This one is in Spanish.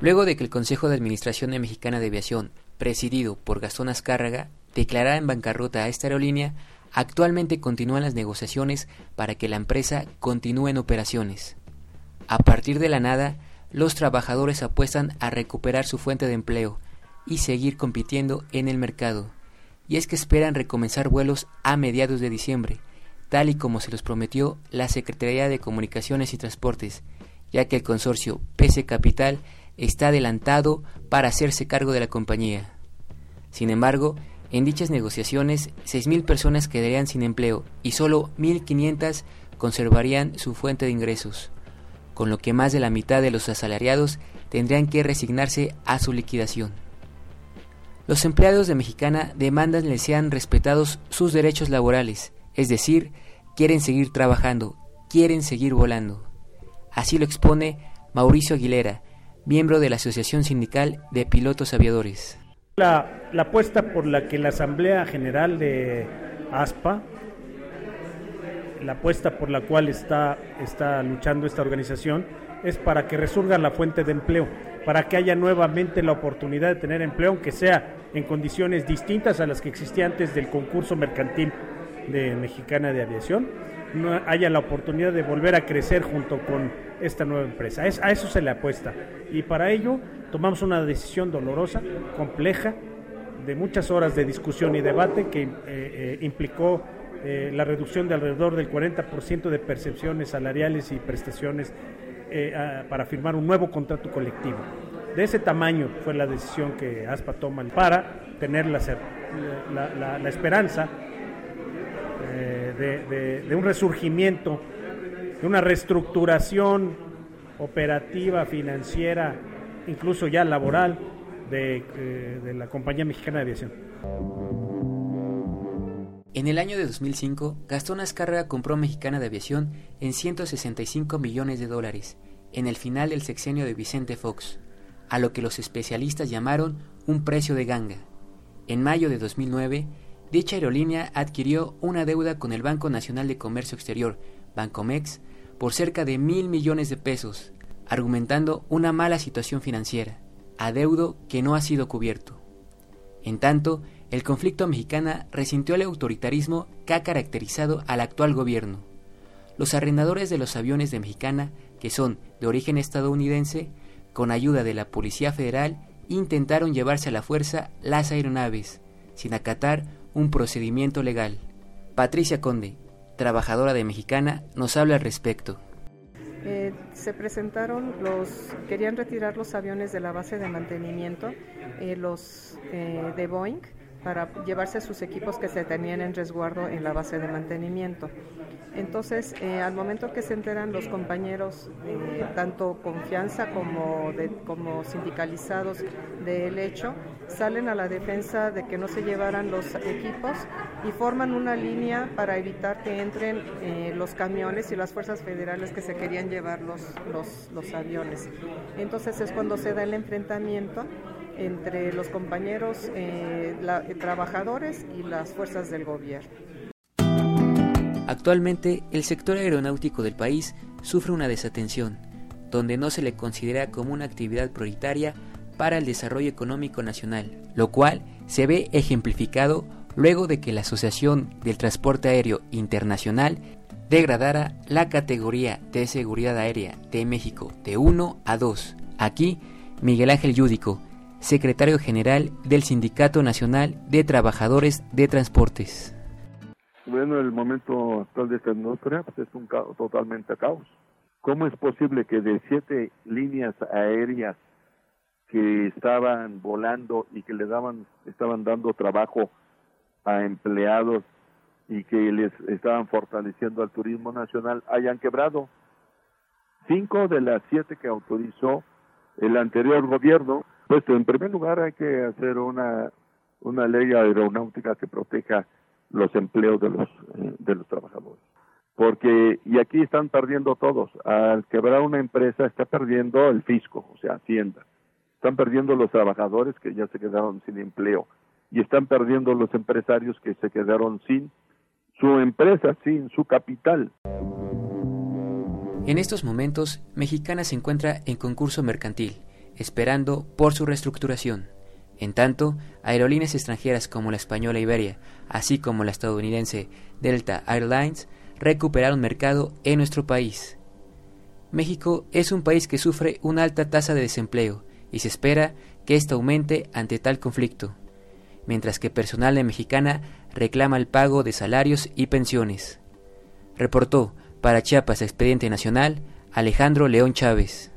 Luego de que el Consejo de Administración de Mexicana de Aviación, presidido por Gastón Azcárraga, declarara en bancarrota a esta aerolínea, actualmente continúan las negociaciones para que la empresa continúe en operaciones. A partir de la nada, los trabajadores apuestan a recuperar su fuente de empleo y seguir compitiendo en el mercado. Y es que esperan recomenzar vuelos a mediados de diciembre, tal y como se los prometió la Secretaría de Comunicaciones y Transportes, ya que el consorcio PC Capital está adelantado para hacerse cargo de la compañía. Sin embargo, en dichas negociaciones, 6.000 personas quedarían sin empleo y solo 1.500 conservarían su fuente de ingresos, con lo que más de la mitad de los asalariados tendrían que resignarse a su liquidación. Los empleados de Mexicana demandan les sean respetados sus derechos laborales, es decir, quieren seguir trabajando, quieren seguir volando. Así lo expone Mauricio Aguilera, miembro de la Asociación Sindical de Pilotos Aviadores. La, apuesta por la que la Asamblea General de ASPA, la apuesta por la cual está, está luchando esta organización, es para que resurga la fuente de empleo, para que haya nuevamente la oportunidad de tener empleo, aunque sea en condiciones distintas a las que existían antes del concurso mercantil de Mexicana de Aviación, haya la oportunidad de volver a crecer junto con esta nueva empresa. Es, a eso se le apuesta. Y para ello tomamos una decisión dolorosa, compleja, de muchas horas de discusión y debate que eh, eh, implicó eh, la reducción de alrededor del 40% de percepciones salariales y prestaciones para firmar un nuevo contrato colectivo. De ese tamaño fue la decisión que ASPA toma para tener la esperanza de, un resurgimiento, de una reestructuración operativa, financiera, incluso ya laboral de, eh, la Compañía Mexicana de Aviación. En el año de 2005, Gastón Azcárraga compró Mexicana de Aviación en 165 millones de dólares, en el final del sexenio de Vicente Fox, a lo que los especialistas llamaron un precio de ganga. En mayo de 2009, Dicha aerolínea adquirió una deuda con el Banco Nacional de Comercio Exterior, Bancomex, por cerca de mil millones de pesos, argumentando una mala situación financiera, adeudo que no ha sido cubierto. En tanto, el conflicto mexicana resintió el autoritarismo que ha caracterizado al actual gobierno. Los arrendadores de los aviones de Mexicana, que son de origen estadounidense, con ayuda de la Policía Federal, intentaron llevarse a la fuerza las aeronaves, sin acatar un procedimiento legal. Patricia Conde, trabajadora de Mexicana, nos habla al respecto. Eh, se presentaron los, querían retirar los aviones de la base de mantenimiento, eh, los eh, de Boeing, para llevarse sus equipos que se tenían en resguardo en la base de mantenimiento. Entonces, eh, al momento que se enteran los compañeros, eh, tanto confianza como, como sindicalizados del hecho, salen a la defensa de que no se llevaran los equipos y forman una línea para evitar que entren eh, los camiones y las fuerzas federales que se querían llevar los, los aviones. Entonces es cuando se da el enfrentamiento entre los compañeros trabajadores y las fuerzas del gobierno. Actualmente, el sector aeronáutico del país sufre una desatención, donde no se le considera como una actividad prioritaria para el desarrollo económico nacional, lo cual se ve ejemplificado luego de que la Asociación del Transporte Aéreo Internacional degradara la categoría de seguridad aérea de México de 1 a 2. Aquí, Miguel Ángel Yúdico, secretario general del Sindicato Nacional de Trabajadores de Transportes. Bueno, el momento actual de esta industria pues, es un caos, totalmente caos. ¿Cómo es posible que de siete líneas aéreas que estaban volando y que le daban, estaban dando trabajo a empleados y que les estaban fortaleciendo al turismo nacional hayan quebrado. Cinco de las siete que autorizó el anterior gobierno, pues en primer lugar hay que hacer una, una ley aeronáutica que proteja los empleos de los, eh, de los trabajadores. Porque, y aquí están perdiendo todos, al quebrar una empresa está perdiendo el fisco, o sea, Hacienda. Están perdiendo los trabajadores que ya se quedaron sin empleo y están perdiendo los empresarios que se quedaron sin su empresa, sin su capital. En estos momentos, Mexicana se encuentra en concurso mercantil, esperando por su reestructuración. En tanto, aerolíneas extranjeras como la española Iberia, así como la estadounidense Delta Airlines, recuperaron mercado en nuestro país. México es un país que sufre una alta tasa de desempleo y se espera que ésta aumente ante tal conflicto, mientras que personal de Mexicana reclama el pago de salarios y pensiones. Reportó para Chiapas Expediente Nacional Alejandro León Chávez.